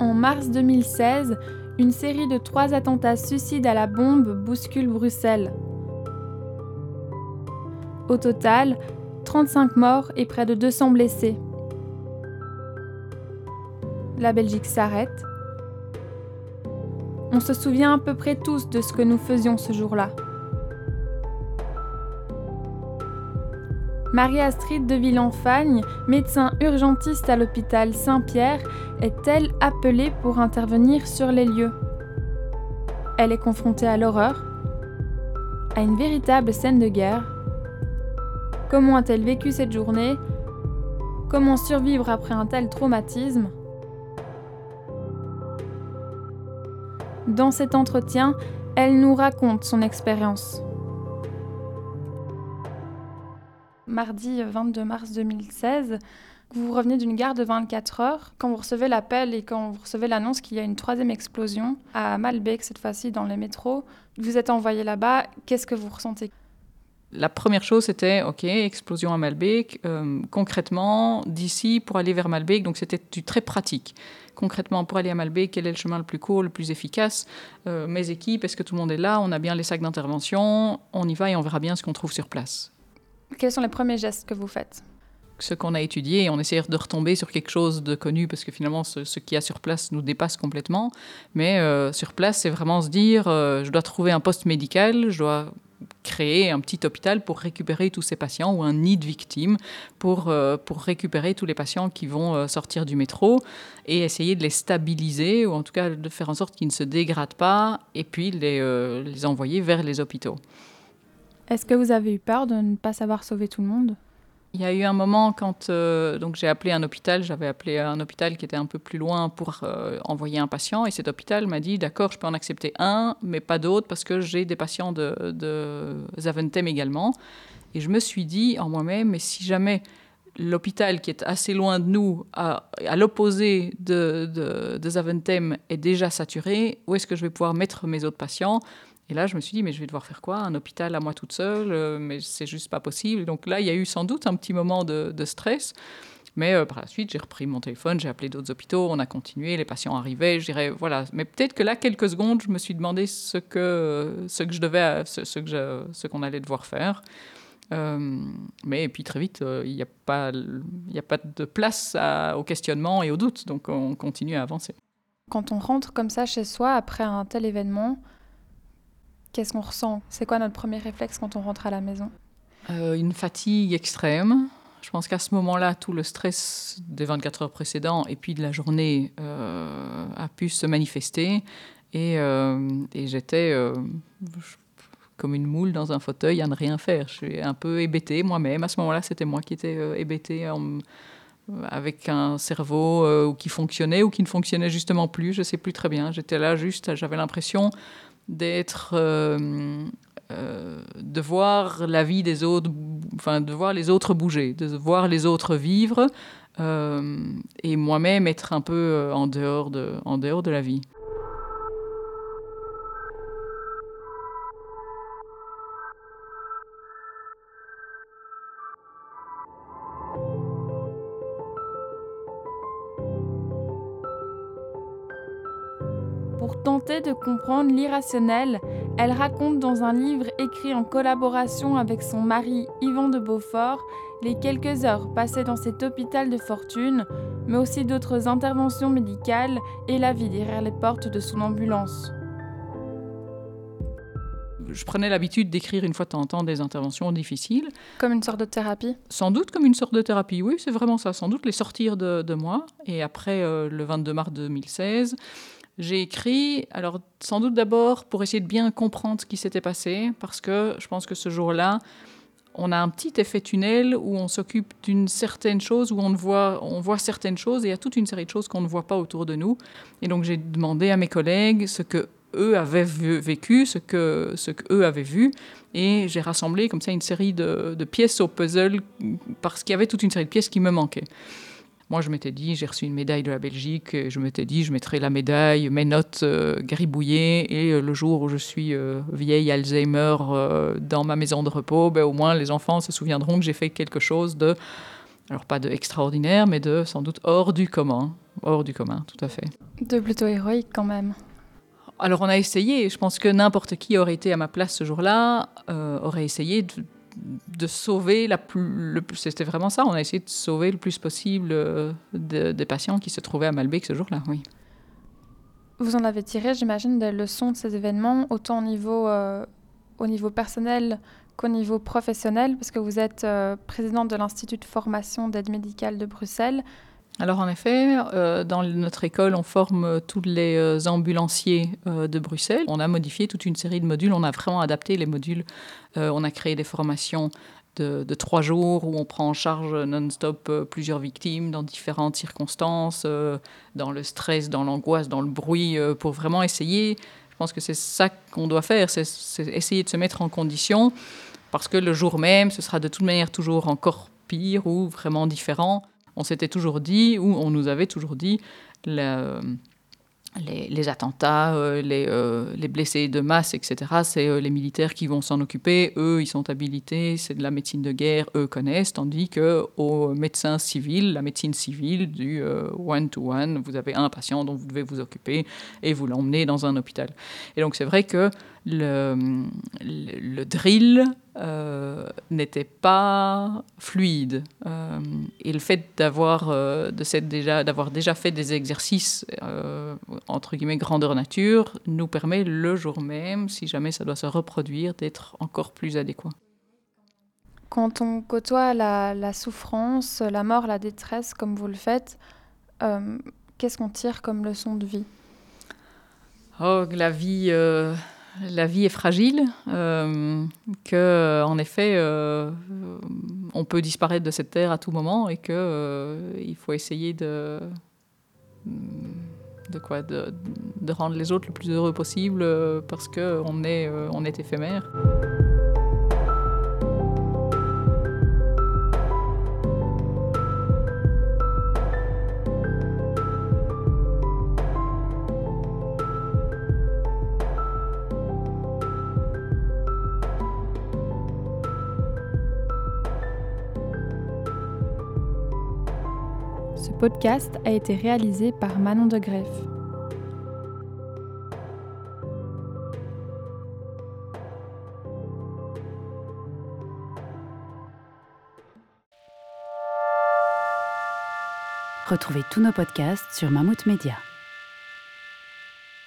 En mars 2016, une série de trois attentats suicides à la bombe bouscule Bruxelles. Au total, 35 morts et près de 200 blessés. La Belgique s'arrête. On se souvient à peu près tous de ce que nous faisions ce jour-là. Marie-Astrid de Villenfagne, médecin urgentiste à l'hôpital Saint-Pierre, est-elle appelée pour intervenir sur les lieux? Elle est confrontée à l'horreur, à une véritable scène de guerre. Comment a-t-elle vécu cette journée? Comment survivre après un tel traumatisme? Dans cet entretien, elle nous raconte son expérience. Mardi 22 mars 2016, vous revenez d'une gare de 24 heures, quand vous recevez l'appel et quand vous recevez l'annonce qu'il y a une troisième explosion à Malbec, cette fois-ci dans les métros, vous êtes envoyé là-bas, qu'est-ce que vous ressentez? La première chose, c'était, OK, explosion à Malbec. Euh, concrètement, d'ici pour aller vers Malbec, donc c'était du très pratique. Concrètement, pour aller à Malbec, quel est le chemin le plus court, le plus efficace? Euh, Mes équipes, est-ce que tout le monde est là? On a bien les sacs d'intervention On y va et on verra bien ce qu'on trouve sur place. Quels sont les premiers gestes que vous faites? Ce qu'on a étudié, on essaie de retomber sur quelque chose de connu parce que finalement ce, ce qu'il y a sur place nous dépasse complètement. Mais euh, sur place, c'est vraiment se dire euh, je dois trouver un poste médical, je dois créer un petit hôpital pour récupérer tous ces patients ou un nid de victimes pour, euh, récupérer tous les patients qui vont sortir du métro et essayer de les stabiliser ou en tout cas de faire en sorte qu'ils ne se dégradent pas et puis les envoyer vers les hôpitaux. Est-ce que vous avez eu peur de ne pas savoir sauver tout le monde? Il y a eu un moment quand euh, j'ai appelé un hôpital, j'avais appelé un hôpital qui était un peu plus loin pour euh, envoyer un patient et cet hôpital m'a dit d'accord je peux en accepter un mais pas d'autres parce que j'ai des patients de, Zaventem également. Et je me suis dit en moi-même mais si jamais l'hôpital qui est assez loin de nous à, l'opposé de Zaventem est déjà saturé où est-ce que je vais pouvoir mettre mes autres patients? Et là, je me suis dit, mais je vais devoir faire quoi? Un hôpital à moi toute seule euh, Mais c'est juste pas possible. Donc là, il y a eu sans doute un petit moment de, stress. Mais euh, par la suite, j'ai repris mon téléphone, j'ai appelé d'autres hôpitaux, on a continué, les patients arrivaient, je dirais, voilà. Mais peut-être que là, quelques secondes, je me suis demandé ce que, ce que je devais, ce, que ce qu'on allait devoir faire. Euh, mais puis très vite, il n'y a, pas, a pas de place au questionnement et au doute, donc on continue à avancer. Quand on rentre comme ça chez soi après un tel événement, Qu'est-ce qu'on ressent? C'est quoi notre premier réflexe quand on rentre à la maison? Euh, Une fatigue extrême. Je pense qu'à ce moment-là, tout le stress des 24 heures précédentes et puis de la journée euh, a pu se manifester. Et, euh, j'étais comme une moule dans un fauteuil à ne rien faire. Je suis un peu hébétée moi-même. À ce moment-là, c'était moi qui étais hébétée avec un cerveau qui fonctionnait ou qui ne fonctionnait justement plus. Je ne sais plus très bien. J'étais là juste, j'avais l'impression d'être euh, euh, de voir la vie des autres, enfin de voir les autres bouger, de voir les autres vivre, euh, et moi-même être un peu dehors de, en dehors de la vie. Tenter de comprendre l'irrationnel, elle raconte dans un livre écrit en collaboration avec son mari Yvan de Beaufort les quelques heures passées dans cet hôpital de fortune, mais aussi d'autres interventions médicales et la vie derrière les portes de son ambulance. Je prenais l'habitude d'écrire une fois de temps en temps des interventions difficiles. Comme une sorte de thérapie Sans doute comme une sorte de thérapie, oui, c'est vraiment ça. Sans doute les sortir de, moi. Et après, euh, le 22 mars 2016, j'ai écrit, alors sans doute d'abord pour essayer de bien comprendre ce qui s'était passé, parce que je pense que ce jour-là, on a un petit effet tunnel où on s'occupe d'une certaine chose, où on voit, certaines choses, et il y a toute une série de choses qu'on ne voit pas autour de nous. Et donc j'ai demandé à mes collègues ce que eux avaient vécu, ce que, avaient vu, et j'ai rassemblé comme ça une série de pièces au puzzle, parce qu'il y avait toute une série de pièces qui me manquaient. Moi, je m'étais dit, j'ai reçu une médaille de la Belgique, et je m'étais dit, je mettrai la médaille, mes notes euh, gribouillées, et euh, le jour où je suis euh, vieille Alzheimer dans ma maison de repos, ben, au moins les enfants se souviendront que j'ai fait quelque chose de Alors pas de extraordinaire, mais de sans doute hors du commun. Hors du commun, tout à fait. De plutôt héroïque quand même. Alors on a essayé, je pense que n'importe qui aurait été à ma place ce jour-là, euh, aurait essayé de, sauver la plus... C'était vraiment ça, on a essayé de sauver le plus possible euh, des patients qui se trouvaient à Malbec ce jour-là, oui. Vous en avez tiré, j'imagine, des leçons de ces événements, autant au niveau, euh, au niveau personnel qu'au niveau professionnel, parce que vous êtes euh, présidente de l'Institut de formation d'aide médicale de Bruxelles. Alors en effet, euh, dans notre école, on forme tous les ambulanciers de Bruxelles. On a modifié toute une série de modules, on a vraiment adapté les modules. on a créé des formations de, trois jours où on prend en charge non-stop euh, plusieurs victimes dans différentes circonstances, euh, dans le stress, dans l'angoisse, dans le bruit, euh, pour vraiment essayer. Je pense que c'est ça qu'on doit faire, c'est essayer de se mettre en condition, parce que le jour même, ce sera de toute manière toujours encore pire ou vraiment différent. On s'était toujours dit, ou on nous avait toujours dit, la, les, attentats, euh, euh, les, blessés de masse, etc., c'est euh, les militaires qui vont s'en occuper. Eux, ils sont habilités, c'est de la médecine de guerre, eux connaissent, tandis que aux médecins civils, la médecine civile, du one-to-one, vous avez un patient dont vous devez vous occuper et vous l'emmenez dans un hôpital. Et donc c'est vrai que le, le, drill euh, n'était pas fluide. Euh, et le fait d'avoir euh, déjà, déjà fait des exercices, entre guillemets, grandeur nature, nous permet le jour même, si jamais ça doit se reproduire, d'être encore plus adéquat. Quand on côtoie la, la, souffrance, la mort, la détresse, comme vous le faites, qu'est-ce qu'on tire comme leçon de vie? Oh, la vie la vie est fragile, euh, que en effet euh, on peut disparaître de cette terre à tout moment et que euh, il faut essayer de de rendre les autres le plus heureux possible parce que on est on est éphémère. Podcast a été réalisé par Manon de Greff. Retrouvez tous nos podcasts sur Mammouth Media.